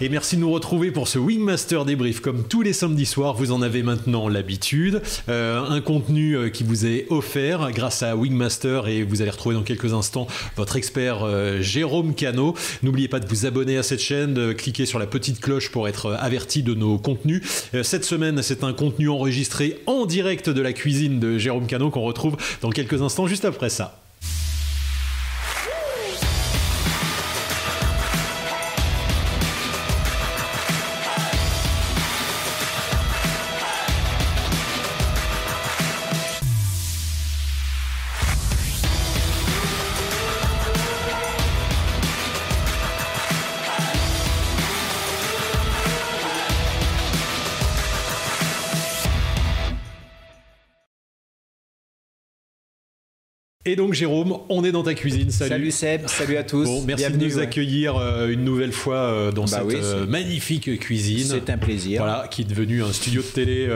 Et merci de nous retrouver pour ce Wingmaster débrief. Comme tous les samedis soirs, vous en avez maintenant l'habitude. Euh, un contenu euh, qui vous est offert grâce à Wingmaster et vous allez retrouver dans quelques instants votre expert euh, Jérôme Cano. N'oubliez pas de vous abonner à cette chaîne, de cliquer sur la petite cloche pour être averti de nos contenus. cette semaine, c'est un contenu enregistré en direct de la cuisine de Jérôme Cano qu'on retrouve dans quelques instants juste après ça. Et donc Jérôme, on est dans ta cuisine. Salut. Salut Seb, salut à tous. merci de nous accueillir euh, une nouvelle fois euh, dans bah cette euh, magnifique cuisine. C'est un plaisir. Voilà, qui est devenu un studio de télé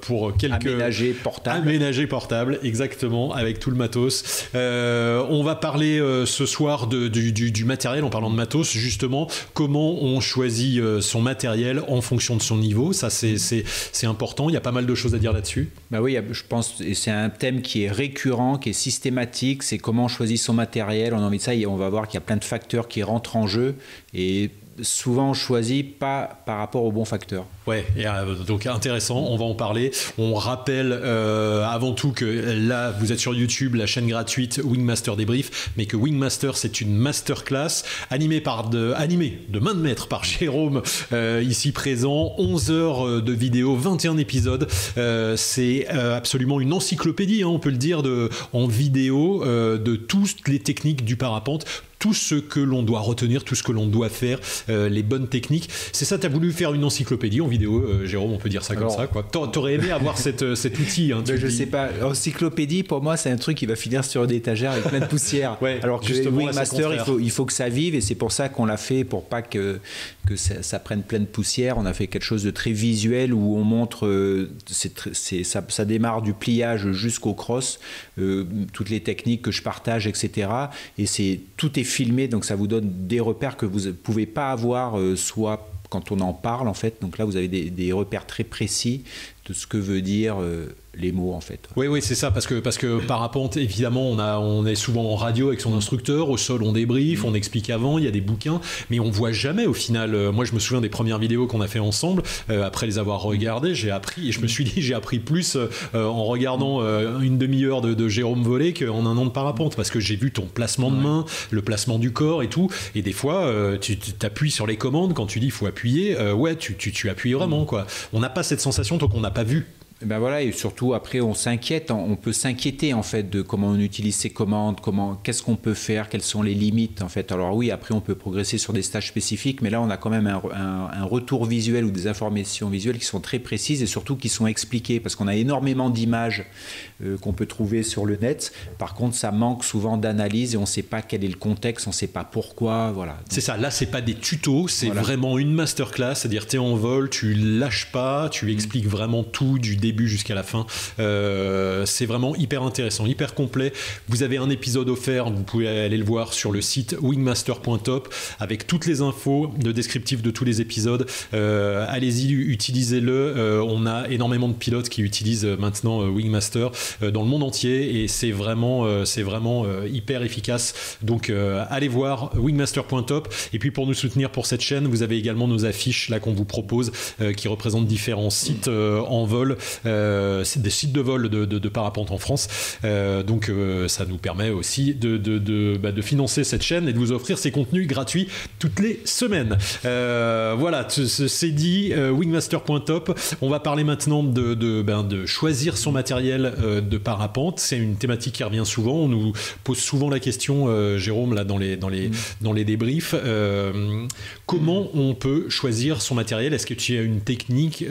pour quelques aménagé portable. Aménagé portable, exactement, avec tout le matos. on va parler ce soir de, du, du, matériel en parlant de matos, justement, comment on choisit son matériel en fonction de son niveau. Ça, c'est important. Il y a pas mal de choses à dire là-dessus. Bah oui, je pense, c'est un thème qui est récurrent, qui est systématique c'est comment on choisit son matériel. On a envie de ça et on va voir qu'il y a plein de facteurs qui rentrent en jeu souvent on choisit pas par rapport aux bons facteurs. Ouais, euh, donc intéressant, on va en parler. On rappelle euh, avant tout que là, vous êtes sur YouTube, la chaîne gratuite Wingmaster Débrief, mais que Wingmaster, c'est une masterclass animée par de, animée de main de maître par Jérôme, euh, ici présent. 11 heures de vidéo, 21 épisodes. c'est absolument une encyclopédie, hein, on peut le dire, de, en vidéo de toutes les techniques du parapente, tout ce que l'on doit retenir, tout ce que l'on doit faire, les bonnes techniques. C'est ça, tu as voulu faire une encyclopédie en vidéo euh, Jérôme, on peut dire ça comme ça. Quoi. T'aurais aimé avoir cette, euh, cet outil. Hein, je sais pas. Encyclopédie, pour moi, c'est un truc qui va finir sur une étagère avec plein de poussière. Alors que justement, Wingmaster, il faut, il faut que ça vive et c'est pour ça qu'on l'a fait pour pas que, que ça, prenne plein de poussière. On a fait quelque chose de très visuel où on montre, euh, c'est, ça, ça, démarre du pliage jusqu'au cross, toutes les techniques que je partage, etc. Et c'est tout est filmé, donc ça vous donne des repères que vous ne pouvez pas avoir soit quand on en parle en fait. Donc là, vous avez des, des repères très précis de ce que veut dire euh, les mots en fait. Oui, oui, c'est ça, parce que, parce que parapente, évidemment, on, a, on est souvent en radio avec son instructeur, au sol on débrief, on explique avant, il y a des bouquins, mais on voit jamais au final. Euh, moi, je me souviens des premières vidéos qu'on a fait ensemble, euh, après les avoir regardées, j'ai appris, et je me suis dit, j'ai appris plus en regardant une demi-heure de, Jérôme Volé qu'en un an de parapente, parce que j'ai vu ton placement de main, le placement du corps et tout, et des fois, tu t'appuies sur les commandes quand tu dis il faut appuyer, ouais, tu, tu, tu appuies vraiment, quoi. On n'a pas cette sensation tant qu'on n'a pas vu ben voilà, et surtout après on s'inquiète, on peut s'inquiéter en fait de comment on utilise ces commandes, comment, qu'est-ce qu'on peut faire, quelles sont les limites en fait. Alors oui, après on peut progresser sur des stages spécifiques, mais là on a quand même un, retour visuel ou des informations visuelles qui sont très précises et surtout qui sont expliquées parce qu'on a énormément d'images euh, qu'on peut trouver sur le net. Par contre, ça manque souvent d'analyse et on ne sait pas quel est le contexte, on ne sait pas pourquoi, voilà. C'est ça. Là, c'est pas des tutos, c'est vraiment une masterclass, c'est-à-dire tu es en vol, tu lâches pas, tu expliques vraiment tout du début jusqu'à la fin. Euh, c'est vraiment hyper intéressant, hyper complet. Vous avez un épisode offert, vous pouvez aller le voir sur le site wingmaster.top avec toutes les infos, le descriptif de tous les épisodes. Euh, allez-y, utilisez-le. Euh, on a énormément de pilotes qui utilisent maintenant Wingmaster dans le monde entier et c'est vraiment, c'est vraiment hyper efficace. Donc allez voir wingmaster.top. Et puis pour nous soutenir pour cette chaîne, vous avez également nos affiches là qu'on vous propose qui représentent différents sites en vol des sites de vol de, parapente en France. Euh, donc euh, ça nous permet aussi de, bah, de, financer cette chaîne et de vous offrir ces contenus gratuits toutes les semaines. voilà, c'est dit, wingmaster.top. On va parler maintenant de, ben, de choisir son matériel de parapente. C'est une thématique qui revient souvent. On nous pose souvent la question, Jérôme, là, dans les, dans les, mm. dans les débriefs. comment on peut choisir son matériel? Est-ce que tu as une technique,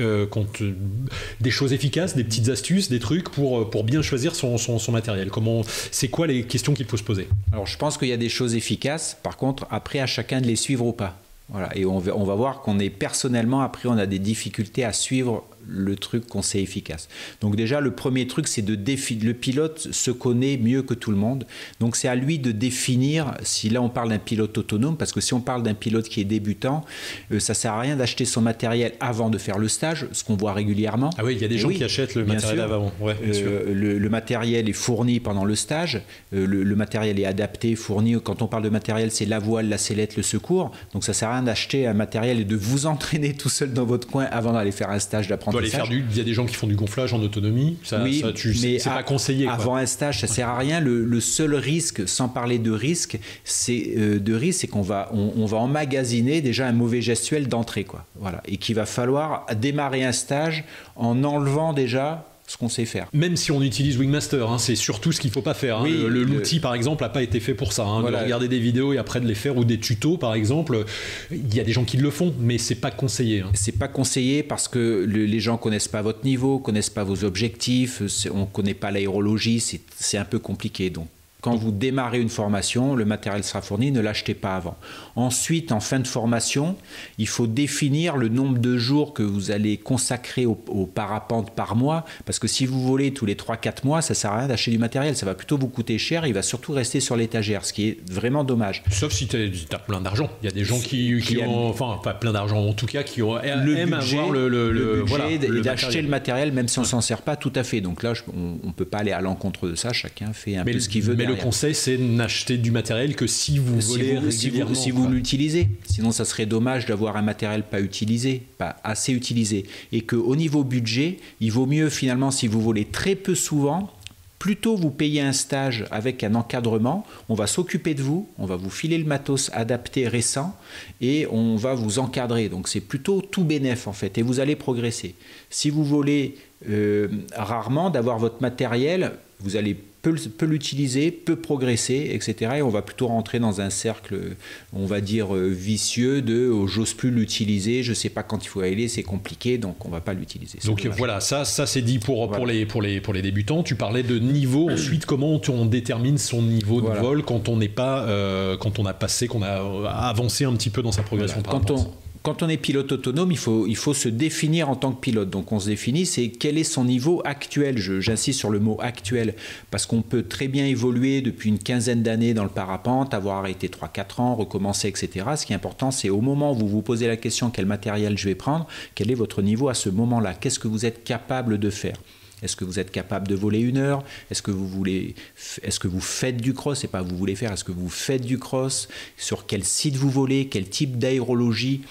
des choses efficaces, des petites astuces, des trucs pour, euh, pour bien choisir son, son, matériel Comment, C'est quoi les questions qu'il faut se poser? Alors je pense qu'il y a des choses efficaces, par contre après à chacun de les suivre ou pas. Voilà. Et on va, on va voir qu'on est personnellement, après on a des difficultés à suivre le truc qu'on sait efficace. Donc déjà, le premier truc, c'est de définir. Le pilote se connaît mieux que tout le monde. Donc c'est à lui de définir, si là on parle d'un pilote autonome, parce que si on parle d'un pilote qui est débutant, euh, ça sert à rien d'acheter son matériel avant de faire le stage, ce qu'on voit régulièrement. Ah oui, il y a des gens qui achètent le matériel avant. Euh, le, matériel est fourni pendant le stage, euh, le, matériel est adapté, fourni. Quand on parle de matériel, c'est la voile, la sellette, le secours. Donc ça sert à rien d'acheter un matériel et de vous entraîner tout seul dans votre coin avant d'aller faire un stage d'apprentissage. Il y a des gens qui font du gonflage en autonomie. Ça, oui, ça, mais c'est pas conseillé. Avant un stage, ça sert à rien. Le, seul risque, sans parler de risque, c'est euh, de risque, c'est qu'on va on, va emmagasiner déjà un mauvais gestuel d'entrée, quoi. Voilà, et qu'il va falloir démarrer un stage en enlevant déjà ce qu'on sait faire. Même si on utilise Wingmaster, hein, c'est surtout ce qu'il ne faut pas faire. Hein. L'outil, par exemple, n'a pas été fait pour ça. Hein. De regarder des vidéos et après de les faire ou des tutos, par exemple, il y a des gens qui le font, mais c'est pas conseillé. C'est pas conseillé parce que les gens connaissent pas votre niveau, connaissent pas vos objectifs, on connaît pas l'aérologie, c'est un peu compliqué. Donc quand vous démarrez une formation, le matériel sera fourni, ne l'achetez pas avant. Ensuite, en fin de formation, il faut définir le nombre de jours que vous allez consacrer au, parapente par mois, parce que si vous volez tous les 3-4 mois, ça ne sert à rien d'acheter du matériel, ça va plutôt vous coûter cher, il va surtout rester sur l'étagère, ce qui est vraiment dommage. Sauf si tu as, plein d'argent. Il y a des gens qui, ont, enfin, pas plein d'argent en tout cas, qui ont, le aiment budget, avoir le, le, budget d'acheter le matériel, même si on ne s'en sert pas tout à fait. Donc là, on ne peut pas aller à l'encontre de ça, chacun fait un peu ce qu'il veut le conseil, c'est n'acheter du matériel que si vous voulez régulièrement. Si vous, l'utilisez. Sinon, ça serait dommage d'avoir un matériel pas utilisé, pas assez utilisé. Et qu'au niveau budget, il vaut mieux finalement, si vous volez très peu souvent, Plutôt vous payez un stage avec un encadrement, on va s'occuper de vous, on va vous filer le matos adapté récent et on va vous encadrer. Donc c'est plutôt tout bénéf en fait et vous allez progresser. Si vous volez euh, rarement d'avoir votre matériel, vous allez peut, l'utiliser, peut progresser, etc. Et on va plutôt rentrer dans un cercle, on va dire, euh, vicieux de oh, j'ose plus l'utiliser, je sais pas quand il faut aller, c'est compliqué, donc on va pas l'utiliser. Donc voilà, ça, ça c'est dit pour, pour, les, pour, les, pour les débutants. Tu parlais de niveau. Ensuite, comment on détermine son niveau de vol quand on n'est pas, euh, quand on a passé, qu'on a euh, avancé un petit peu dans sa progression quand on, quand on est pilote autonome, il faut, il faut se définir en tant que pilote. Donc on se définit, c'est quel est son niveau actuel. J'insiste sur le mot actuel, parce qu'on peut très bien évoluer depuis une quinzaine d'années dans le parapente, avoir arrêté 3-4 ans, recommencer, etc. Ce qui est important, c'est au moment où vous vous posez la question quel matériel je vais prendre, quel est votre niveau à ce moment-là? Qu'est-ce que vous êtes capable de faire? Est-ce que vous êtes capable de voler une heure? Est-ce que vous voulez, est-ce que vous faites du cross? C'est pas vous voulez faire. Est-ce que vous faites du cross? Sur quel site vous volez? Quel type d'aérologie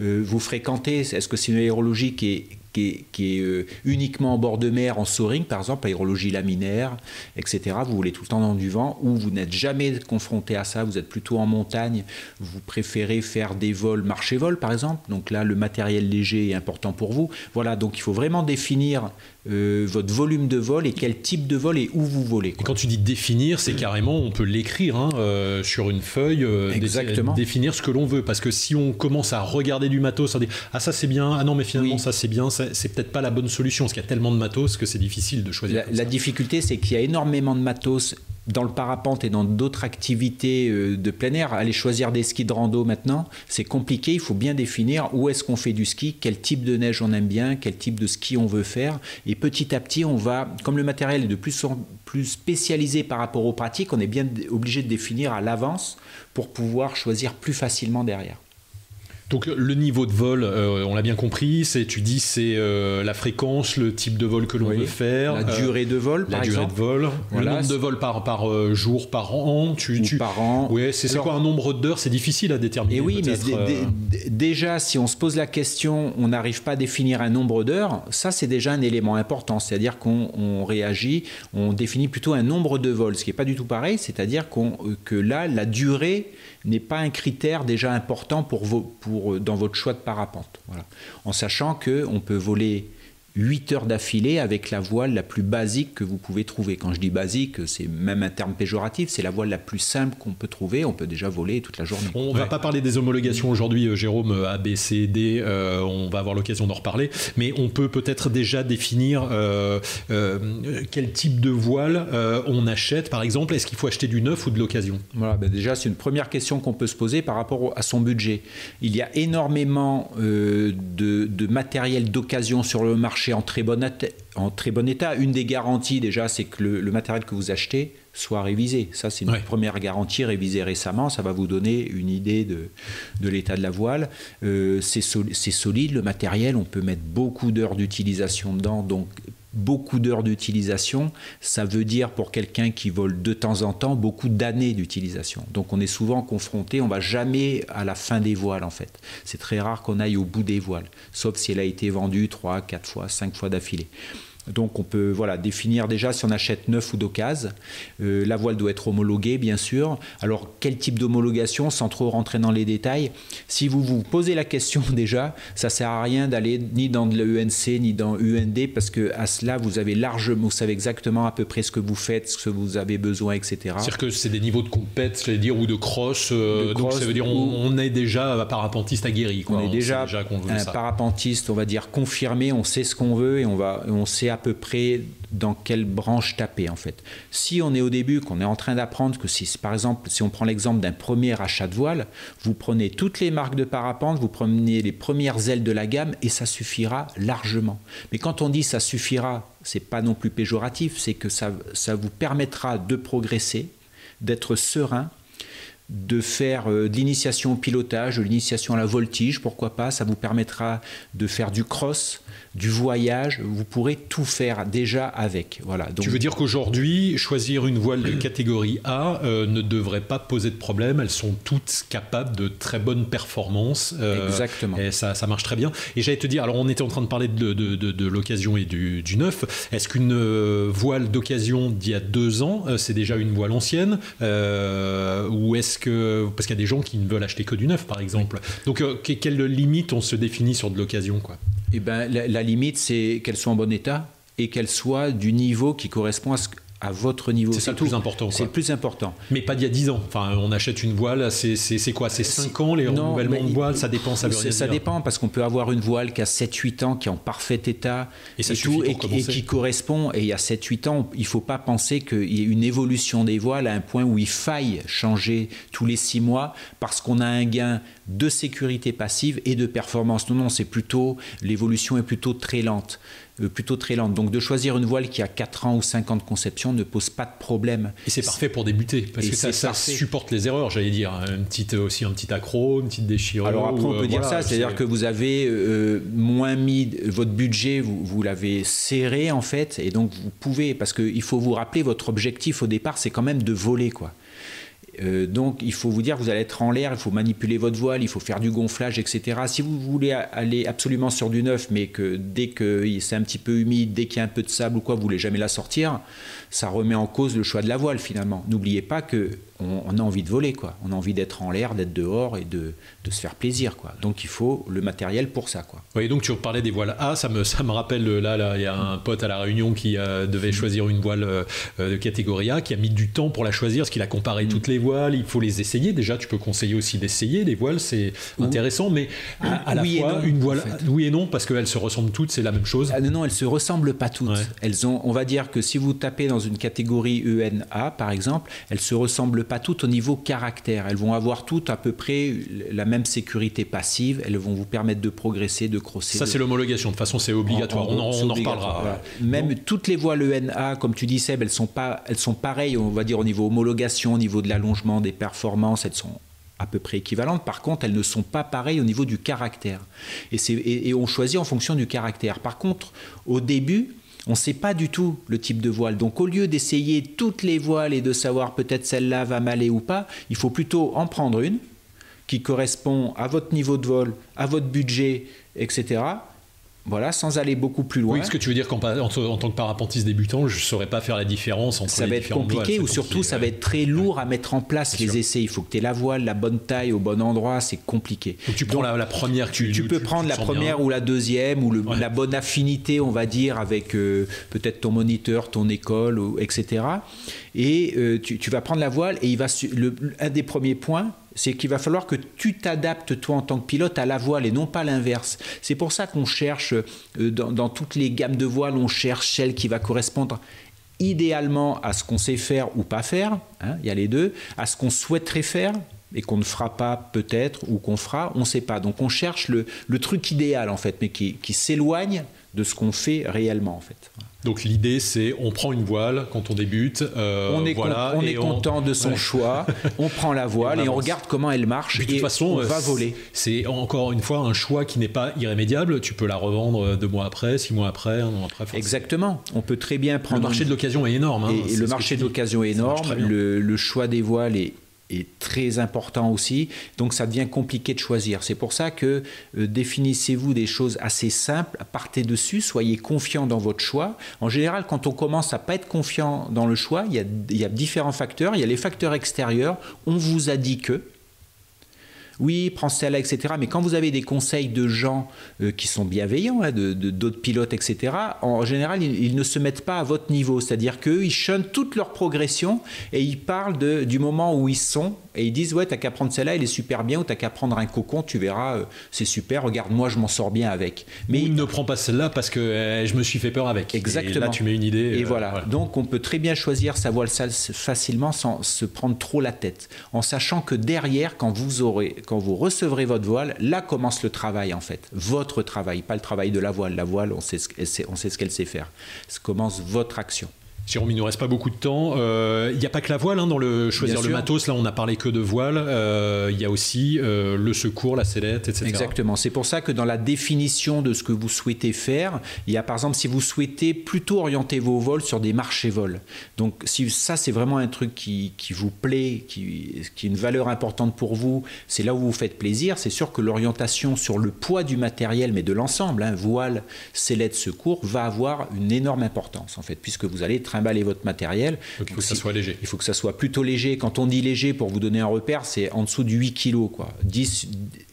vous fréquentez Est-ce que c'est une aérologie qui est, qui est, euh, uniquement en bord de mer, en soaring, par exemple, aérologie laminaire, etc. Vous voulez tout le temps dans du vent, ou vous n'êtes jamais confronté à ça, vous êtes plutôt en montagne, vous préférez faire des vols marché-vol, par exemple. Donc là, le matériel léger est important pour vous. Voilà, donc il faut vraiment définir euh, votre volume de vol et quel type de vol et où vous volez. Et quand tu dis définir, c'est carrément, on peut l'écrire hein, euh, sur une feuille, Exactement. définir ce que l'on veut. Parce que si on commence à regarder du matos, on dit ah ça c'est bien, ah non mais finalement ça c'est bien, c'est peut-être pas la bonne solution, parce qu'il y a tellement de matos que c'est difficile de choisir. La, difficulté, c'est qu'il y a énormément de matos dans le parapente et dans d'autres activités euh, de plein air, aller choisir des skis de rando maintenant, c'est compliqué. Il faut bien définir où est-ce qu'on fait du ski, quel type de neige on aime bien, quel type de ski on veut faire. Et petit à petit, on va, comme le matériel est de plus en plus spécialisé par rapport aux pratiques, on est bien obligé de définir à l'avance pour pouvoir choisir plus facilement derrière. Donc le niveau de vol, euh, on l'a bien compris, c'est tu dis c'est euh, la fréquence, le type de vol que l'on veut faire, la durée de vol, la durée de vol, le nombre de vols par par euh, jour, par an, tu, tu... par an. Ouais, c'est quoi un nombre d'heures, c'est difficile à déterminer. Et eh oui, mais déjà si on se pose la question, on n'arrive pas à définir un nombre d'heures, ça c'est déjà un élément important, c'est-à-dire qu'on réagit, on définit plutôt un nombre de vols, ce qui n'est pas du tout pareil, c'est-à-dire qu'on que là la durée n'est pas un critère déjà important pour, pour dans votre choix de parapente. En sachant qu'on peut voler 8 heures d'affilée avec la voile la plus basique que vous pouvez trouver. Quand je dis basique, c'est même un terme péjoratif, c'est la voile la plus simple qu'on peut trouver. On peut déjà voler toute la journée. On ne va pas parler des homologations aujourd'hui, euh, Jérôme, euh, A, B, C, D, euh, on va avoir l'occasion d'en reparler, mais on peut peut-être déjà définir quel type de voile on achète, par exemple. Est-ce qu'il faut acheter du neuf ou de l'occasion? Voilà, ben déjà c'est une première question qu'on peut se poser par rapport à son budget. Il y a énormément de, de matériel d'occasion sur le marché en très bon état. Une des garanties déjà, c'est que le, matériel que vous achetez soit révisé. Ça, c'est une première garantie révisée récemment. Ça va vous donner une idée de, de l'état de la voile. Euh, c'est solide, le matériel. On peut mettre beaucoup d'heures d'utilisation dedans. Donc, beaucoup d'heures d'utilisation, ça veut dire pour quelqu'un qui vole de temps en temps beaucoup d'années d'utilisation. Donc on est souvent confronté, on va jamais à la fin des voiles en fait. C'est très rare qu'on aille au bout des voiles, sauf si elle a été vendue 3, 4 fois, 5 fois d'affilée. Donc on peut voilà, définir déjà si on achète neuf ou d'occasion. Euh, la voile doit être homologuée, bien sûr. Alors quel type d'homologation, sans trop rentrer dans les détails? Si vous vous posez la question déjà, ça ne sert à rien d'aller ni dans l'UNC ni dans UND parce que à cela, vous avez largement, vous savez exactement à peu près ce que vous faites, ce que vous avez besoin, etc. C'est-à-dire que c'est des niveaux de compète, dire, ou de cross. Euh, donc ça veut dire on, est déjà parapentiste aguerri. Quoi. On est déjà, un parapentiste, on va dire confirmé, on sait ce qu'on veut et on, va, on sait à peu près dans quelle branche taper en fait. Si on est au début, qu'on est en train d'apprendre que si par exemple, si on prend l'exemple d'un premier achat de voile, vous prenez toutes les marques de parapente, vous prenez les premières ailes de la gamme et ça suffira largement. Mais quand on dit ça suffira, c'est pas non plus péjoratif, c'est que ça, ça vous permettra de progresser, d'être serein de faire euh, de l'initiation au pilotage, de l'initiation à la voltige, pourquoi pas, ça vous permettra de faire du cross, du voyage, vous pourrez tout faire déjà avec. Voilà. Donc, tu veux dire qu'aujourd'hui, choisir une voile de catégorie A euh, ne devrait pas poser de problème, elles sont toutes capables de très bonnes performances. Euh, Exactement. Et ça, ça, marche très bien. Et j'allais te dire, alors on était en train de parler de, de, de, l'occasion et du, du neuf, est-ce qu'une euh, voile d'occasion d'il y a deux ans, c'est déjà une voile ancienne Ou est-ce Parce qu'il y a des gens qui ne veulent acheter que du neuf, par exemple. Donc, quelle limite on se définit sur de l'occasion quoi? Eh ben, la, limite, c'est qu'elles soient en bon état et qu'elles soient du niveau qui correspond à ce, à votre niveau. C'est ça le plus important. C'est le plus important. Mais pas d'il y a 10 ans. Enfin, on achète une voile, c'est quoi? C'est 5 ans les renouvellements de voile Ça dépend, ça veut Ça dépend parce qu'on peut avoir une voile qui a 7-8 ans, qui est en parfait état et, tout, et, qui correspond. Et il y a 7-8 ans, il ne faut pas penser qu'il y ait une évolution des voiles à un point où il faille changer tous les 6 mois parce qu'on a un gain de sécurité passive et de performance. Non, non, c'est plutôt, l'évolution est plutôt très lente. Euh, plutôt très lente. Donc de choisir une voile qui a 4 ans ou 5 ans de conception ne pose pas de problème. Et c'est parfait pour débuter, parce que ça, supporte les erreurs, j'allais dire. Une petite, aussi un petit accro, une petite déchirure. Alors après, on peut euh, dire ça, c'est-à-dire que vous avez euh, moins mis votre budget, vous, vous l'avez serré en fait, et donc vous pouvez, parce qu'il faut vous rappeler, votre objectif au départ, c'est quand même de voler, quoi. Euh, donc il faut vous dire, vous allez être en l'air, il faut manipuler votre voile, il faut faire du gonflage, etc. Si vous voulez aller absolument sur du neuf, mais que dès que c'est un petit peu humide, dès qu'il y a un peu de sable ou quoi, vous voulez jamais la sortir, ça remet en cause le choix de la voile finalement. N'oubliez pas que on, a envie de voler, quoi. On a envie d'être en l'air, d'être dehors et de, de, se faire plaisir, quoi. Donc il faut le matériel pour ça, quoi. Oui, donc tu parlais des voiles A, ça me, ça me rappelle là, là, il y a un pote à la Réunion qui euh, devait choisir une voile euh, de catégorie A, qui a mis du temps pour la choisir, parce qu'il a comparé toutes les voiles. Il faut les essayer. Déjà, tu peux conseiller aussi d'essayer les voiles, c'est intéressant, mais à, la fois une voile, oui et non, parce qu'elles se ressemblent toutes, c'est la même chose. Ah, non, non, elles se ressemblent pas toutes. Elles ont, on va dire que si vous tapez dans une catégorie ENA, par exemple, elles se ressemblent pas toutes au niveau caractère. Elles vont avoir toutes à peu près la même sécurité passive. Elles vont vous permettre de progresser, de crosser. Ça, c'est l'homologation. De toute façon, c'est obligatoire. on, en, reparlera. Même toutes les voiles ENA, comme tu dis, Seb, elles sont, pas, elles sont pareilles, on va dire, au niveau homologation, au niveau de l'allongement des performances. Elles sont à peu près équivalentes. Par contre, elles ne sont pas pareilles au niveau du caractère. Et, et, et on choisit en fonction du caractère. Par contre, au début, on ne sait pas du tout le type de voile. Donc au lieu d'essayer toutes les voiles et de savoir peut-être celle-là va m'aller ou pas, il faut plutôt en prendre une qui correspond à votre niveau de vol, à votre budget, etc. Voilà, sans aller beaucoup plus loin. Oui, ce que tu veux dire qu'en en, tant que parapentiste débutant, je ne saurais pas faire la différence entre ça va être compliqué ou surtout ça va être très lourd à mettre en place les essais. Il faut que tu aies la voile, la bonne taille au bon endroit, c'est compliqué. Donc tu prends la, première tu, tu, peux prendre la première ou la deuxième ou la bonne affinité, on va dire, avec euh, peut-être ton moniteur, ton école, ou, etc. Et euh, tu, tu, vas prendre la voile et il va le, un des premiers points, c'est qu'il va falloir que tu t'adaptes toi en tant que pilote à la voile et non pas l'inverse. C'est pour ça qu'on cherche euh, dans, toutes les gammes de voiles, on cherche celle qui va correspondre idéalement à ce qu'on sait faire ou pas faire, hein, il y a les deux, à ce qu'on souhaiterait faire et qu'on ne fera pas peut-être ou qu'on fera, on ne sait pas. Donc on cherche le, truc idéal en fait, mais qui, qui s'éloigne de ce qu'on fait réellement en fait. Donc l'idée c'est on prend une voile quand on débute, euh, on est, on est content de son choix, on prend la voile et, on regarde comment elle marche et de toute façon, on va euh, voler. C'est encore une fois un choix qui n'est pas irrémédiable, tu peux la revendre euh, deux mois après, six mois après, un an après. Exactement, on peut très bien prendre... Le marché de l'occasion est énorme. Hein, et, le marché de l'occasion est énorme, le, le choix des voiles est est très important aussi. Donc ça devient compliqué de choisir. C'est pour ça que euh, définissez-vous des choses assez simples, partez dessus, soyez confiant dans votre choix. En général, quand on commence à pas être confiant dans le choix, il y a, il y a différents facteurs. Il y a les facteurs extérieurs. On vous a dit que oui, prends celle-là, etc. Mais quand vous avez des conseils de gens euh, qui sont bienveillants, hein, de, d'autres pilotes, etc., en général, ils, ne se mettent pas à votre niveau. C'est-à-dire qu'eux, ils toute leur progression et ils parlent du moment où ils sont et ils disent ouais t'as qu'à prendre celle-là elle est super bien ou t'as qu'à prendre un cocon tu verras euh, c'est super regarde moi je m'en sors bien avec mais ou ne prends pas celle-là parce que euh, je me suis fait peur avec exactement et là tu mets une idée et voilà. donc on peut très bien choisir sa voile facilement sans se prendre trop la tête en sachant que derrière quand vous aurez quand vous recevrez votre voile, là commence le travail en fait. Votre travail, pas le travail de la voile. La voile, on sait ce, on sait ce qu'elle sait faire. Ça commence votre action. Jérôme, il nous reste pas beaucoup de temps. Euh, il n'y a pas que la voile hein, dans le choisir le matos. Là, on a parlé que de voile. Euh, il y a aussi euh, le secours, la sellette, etc. Exactement. C'est pour ça que dans la définition de ce que vous souhaitez faire, il y a par exemple si vous souhaitez plutôt orienter vos vols sur des marchés vols. Donc si ça c'est vraiment un truc qui, qui vous plaît, qui, qui, est une valeur importante pour vous, c'est là où vous faites plaisir. C'est sûr que l'orientation sur le poids du matériel, mais de l'ensemble, hein, voile, sellette, secours, va avoir une énorme importance en fait, puisque vous allez travailler trimballer votre matériel. il faut que ça soit léger. Il faut que ça soit plutôt léger. Quand on dit léger, pour vous donner un repère, c'est en dessous de 8 kg.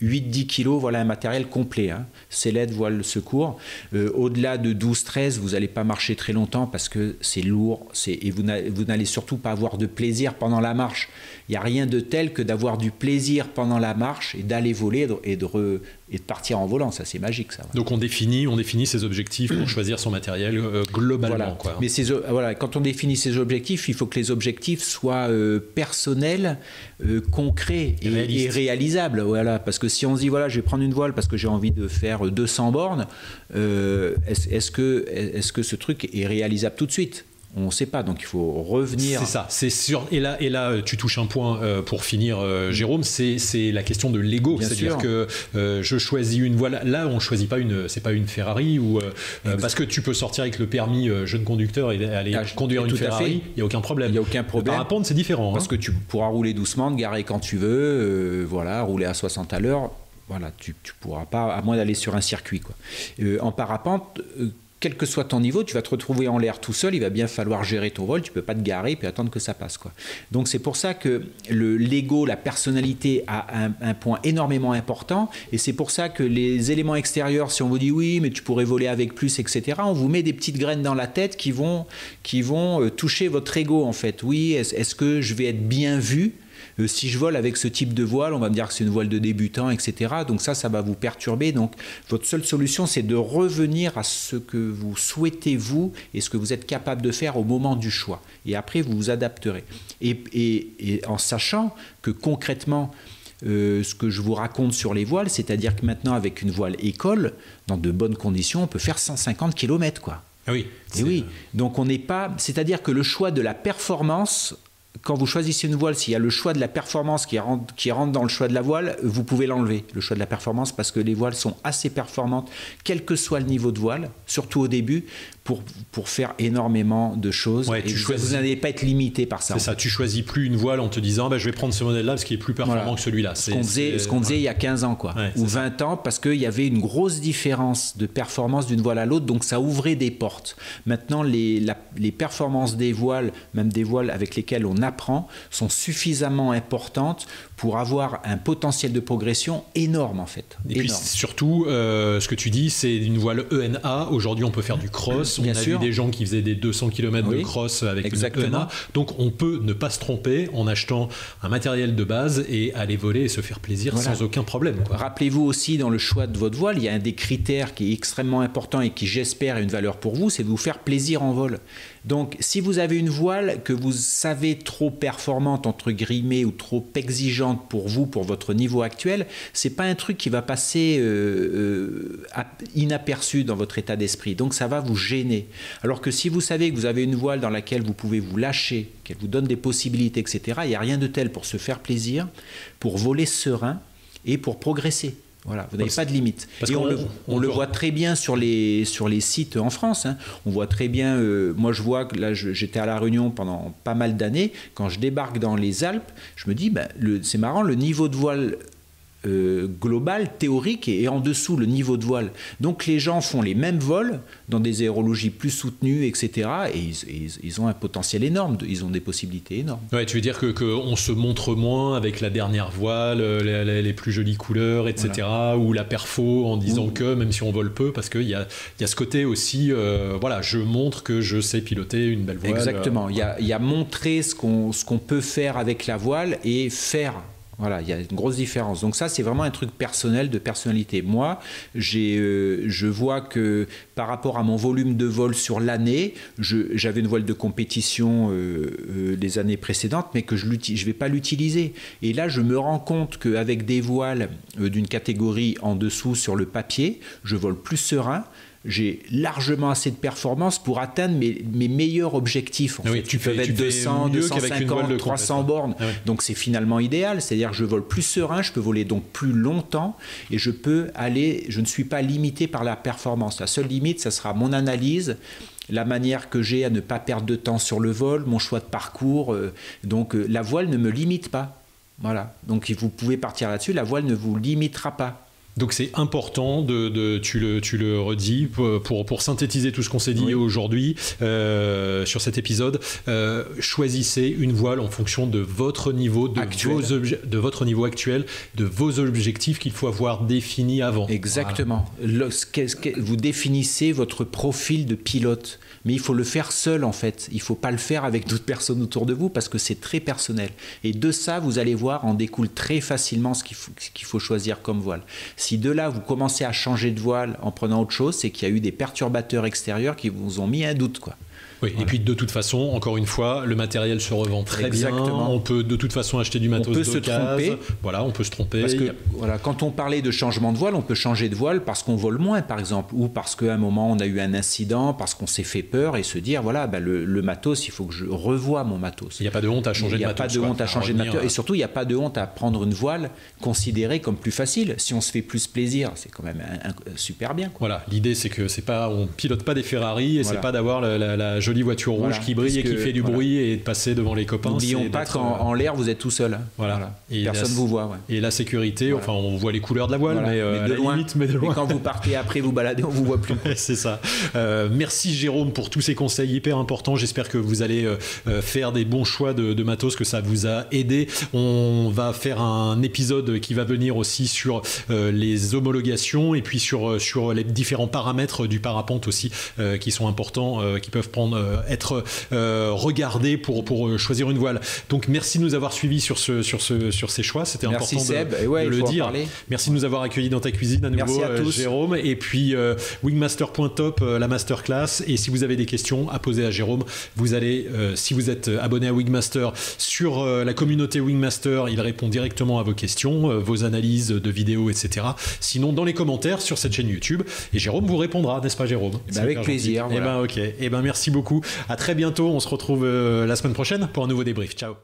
8-10 kg, voilà un matériel complet. Hein. Sellette, voile, secours. Euh, au-delà de 12-13, vous n'allez pas marcher très longtemps parce que c'est lourd et vous n'allez surtout pas avoir de plaisir pendant la marche. Il n'y a rien de tel que d'avoir du plaisir pendant la marche et d'aller voler et de, et de partir en volant. Ça, c'est magique, ça. Donc on définit, on définit ses objectifs pour choisir son matériel euh, globalement. Quoi. Mais voilà, quand on définit ses objectifs, il faut que les objectifs soient euh, personnels, euh, concrets et, réalisables. Voilà, parce que si on se dit voilà, je vais prendre une voile parce que j'ai envie de faire 200 bornes, est-ce que, est -ce que ce truc est réalisable tout de suite? On ne sait pas, donc il faut revenir. C'est ça, c'est sûr. Et là, et là, tu touches un point euh, pour finir, euh, Jérôme, c'est la question de l'ego. C'est-à-dire que euh, je choisis une voile. Là, on ne choisit pas une, c'est pas une Ferrari ou parce que tu peux sortir avec le permis jeune conducteur et aller ah, conduire une Ferrari. Il n'y a aucun problème. Il n'y a aucun problème. Le parapente, c'est différent. Parce hein. que tu pourras rouler doucement, te garer quand tu veux, voilà, rouler à 60 à l'heure. Voilà, tu, ne pourras pas, à moins d'aller sur un circuit. Quoi. en parapente quel que soit ton niveau, tu vas te retrouver en l'air tout seul, il va bien falloir gérer ton vol, tu peux pas te garer et attendre que ça passe. Quoi. Donc c'est pour ça que le l'ego, la personnalité a un, point énormément important et c'est pour ça que les éléments extérieurs, si on vous dit oui, mais tu pourrais voler avec plus, etc., on vous met des petites graines dans la tête qui vont, qui vont euh, toucher votre ego en fait. Oui, est-ce que je vais être bien vu? Euh, si je vole avec ce type de voile, on va me dire que c'est une voile de débutant, etc. Donc ça, ça va vous perturber. Donc votre seule solution, c'est de revenir à ce que vous souhaitez vous et ce que vous êtes capable de faire au moment du choix. Et après, vous vous adapterez. Et, en sachant que concrètement, euh, ce que je vous raconte sur les voiles, c'est-à-dire que maintenant, avec une voile école, dans de bonnes conditions, on peut faire 150 km. Quoi. Ah oui. Et oui. Donc on n'est pas. C'est-à-dire que le choix de la performance quand vous choisissez une voile, s'il y a le choix de la performance qui rentre, qui rentre dans le choix de la voile, vous pouvez l'enlever, le choix de la performance, parce que les voiles sont assez performantes, quel que soit le niveau de voile, surtout au début, pour, pour faire énormément de choses. et vous n'allez pas être limité par ça. C'est ça, tu choisis plus une voile en te disant bah, je vais prendre ce modèle-là parce qu'il est plus performant que celui-là. Ce qu'on faisait, ce qu'on faisait il y a 15 ans, quoi, ou 20 ans, parce qu'il y avait une grosse différence de performance d'une voile à l'autre, donc ça ouvrait des portes. Maintenant, les, les performances des voiles, même des voiles avec lesquelles on sont suffisamment importantes pour avoir un potentiel de progression énorme en fait. Et puis surtout, euh, ce que tu dis, c'est une voile ENA. Aujourd'hui, on peut faire du cross. on a vu des gens qui faisaient des 200 km de cross avec Exactement. une ENA. Donc on peut ne pas se tromper en achetant un matériel de base et aller voler et se faire plaisir sans aucun problème. Rappelez-vous aussi dans le choix de votre voile, il y a un des critères qui est extrêmement important et qui j'espère a une valeur pour vous, c'est de vous faire plaisir en vol. Donc, si vous avez une voile que vous savez trop performante, entre guillemets, ou trop exigeante pour vous, pour votre niveau actuel, c'est pas un truc qui va passer euh, euh, inaperçu dans votre état d'esprit. Donc, ça va vous gêner. Alors que si vous savez que vous avez une voile dans laquelle vous pouvez vous lâcher, qu'elle vous donne des possibilités, etc., il n'y a rien de tel pour se faire plaisir, pour voler serein et pour progresser. Voilà, vous n'avez pas de limite. et on, le, voit très bien sur les, sur les sites en France. Hein. On voit très bien, euh, moi je vois que là j'étais à La Réunion pendant pas mal d'années. Quand je débarque dans les Alpes, je me dis, ben, c'est marrant, le niveau de voile euh, global, théorique, et, en dessous le niveau de voile. Donc les gens font les mêmes vols dans des aérologies plus soutenues, etc. Et ils, ont un potentiel énorme, ils ont des possibilités énormes. Ouais, tu veux dire que qu'on se montre moins avec la dernière voile, les, plus jolies couleurs, etc. Ou la perfo en disant que, même si on vole peu, parce qu'il y a, y a ce côté aussi, euh, voilà, je montre que je sais piloter une belle voile. Exactement, il y, a, y a montrer ce qu'on qu'on peut faire avec la voile et faire voilà, il y a une grosse différence. Donc ça, c'est vraiment un truc personnel, de personnalité. Moi, euh, je vois que par rapport à mon volume de vol sur l'année, j'avais une voile de compétition euh, euh, les années précédentes, mais que je ne vais pas l'utiliser. Et là, je me rends compte qu'avec des voiles d'une catégorie en dessous sur le papier, je vole plus serein j'ai largement assez de performance pour atteindre mes, meilleurs objectifs. Ah tu peux être 200, 250, 300 bornes. Ah donc c'est finalement idéal, c'est-à-dire que je vole plus serein, je peux voler donc plus longtemps et je peux aller, je ne suis pas limité par la performance. La seule limite, ça sera mon analyse la manière que j'ai à ne pas perdre de temps sur le vol, mon choix de parcours. Euh, donc euh, la voile ne me limite pas. Voilà. Donc vous pouvez partir là-dessus, la voile ne vous limitera pas. Donc c'est important de, tu le tu le redis pour pour synthétiser tout ce qu'on s'est dit aujourd'hui euh, sur cet épisode. Euh, choisissez une voile en fonction de votre niveau de vos de votre niveau actuel, de vos objectifs qu'il faut avoir définis avant. Exactement. vous définissez votre profil de pilote mais il faut le faire seul en fait. Il ne faut pas le faire avec d'autres personnes autour de vous parce que c'est très personnel. Et de ça, vous allez voir, en découle très facilement ce qu'il faut, faut, choisir comme voile. Si de là, vous commencez à changer de voile en prenant autre chose, c'est qu'il y a eu des perturbateurs extérieurs qui vous ont mis un doute. quoi. Oui, et puis de toute façon, encore une fois, le matériel se revend très bien. On peut de toute façon acheter du matos on peut se tromper. Voilà, on peut se tromper. Parce que voilà, quand on parlait de changement de voile, on peut changer de voile parce qu'on vole moins, par exemple, ou parce qu'à un moment on a eu un incident, parce qu'on s'est fait peur et se dire voilà, bah, le, matos, il faut que je revoie mon matos. Il n'y a pas de honte à changer de matos. Il n'y a pas de honte à changer de matos. Et surtout, il n'y a pas de honte à prendre une voile considérée comme plus facile. Si on se fait plus plaisir, c'est quand même super bien. Voilà, l'idée c'est que c'est pas, on pilote pas des Ferrari et c'est pas d'avoir la, jolie voiture rouge qui brille et qui fait du bruit et de passer devant les copains. N'oublions pas qu'en l'air, vous êtes tout seul. Voilà. Et Personne ne vous voit. Et la sécurité, enfin, on voit les couleurs de la voile, mais, euh, de loin. Limite, mais de loin. Quand vous partez après vous baladez, on vous voit plus. C'est ça. Euh, merci Jérôme pour tous ces conseils hyper importants. J'espère que vous allez euh, faire des bons choix de, matos, que ça vous a aidé. On va faire un épisode qui va venir aussi sur les homologations et puis sur, sur les différents paramètres du parapente aussi qui sont importants, qui peuvent prendre, être euh, regarder pour, pour euh, choisir une voile. Donc merci de nous avoir suivis sur, ce, sur, ce, sur ces choix. C'était important de, le dire. Merci de nous avoir accueillis dans ta cuisine à nouveau, euh, Jérôme. Et puis wingmaster.top, la masterclass. Et si vous avez des questions à poser à Jérôme, vous allez, si vous êtes abonné à Wingmaster, sur la communauté Wingmaster, il répond directement à vos questions, vos analyses de vidéos, etc. Sinon, dans les commentaires sur cette chaîne YouTube. Et Jérôme vous répondra, n'est-ce pas, Jérôme? Eh ben, Avec plaisir. Et eh ben, ok. Et eh ben, merci beaucoup. À très bientôt. On se retrouve euh, la semaine prochaine pour un nouveau débrief. Ciao.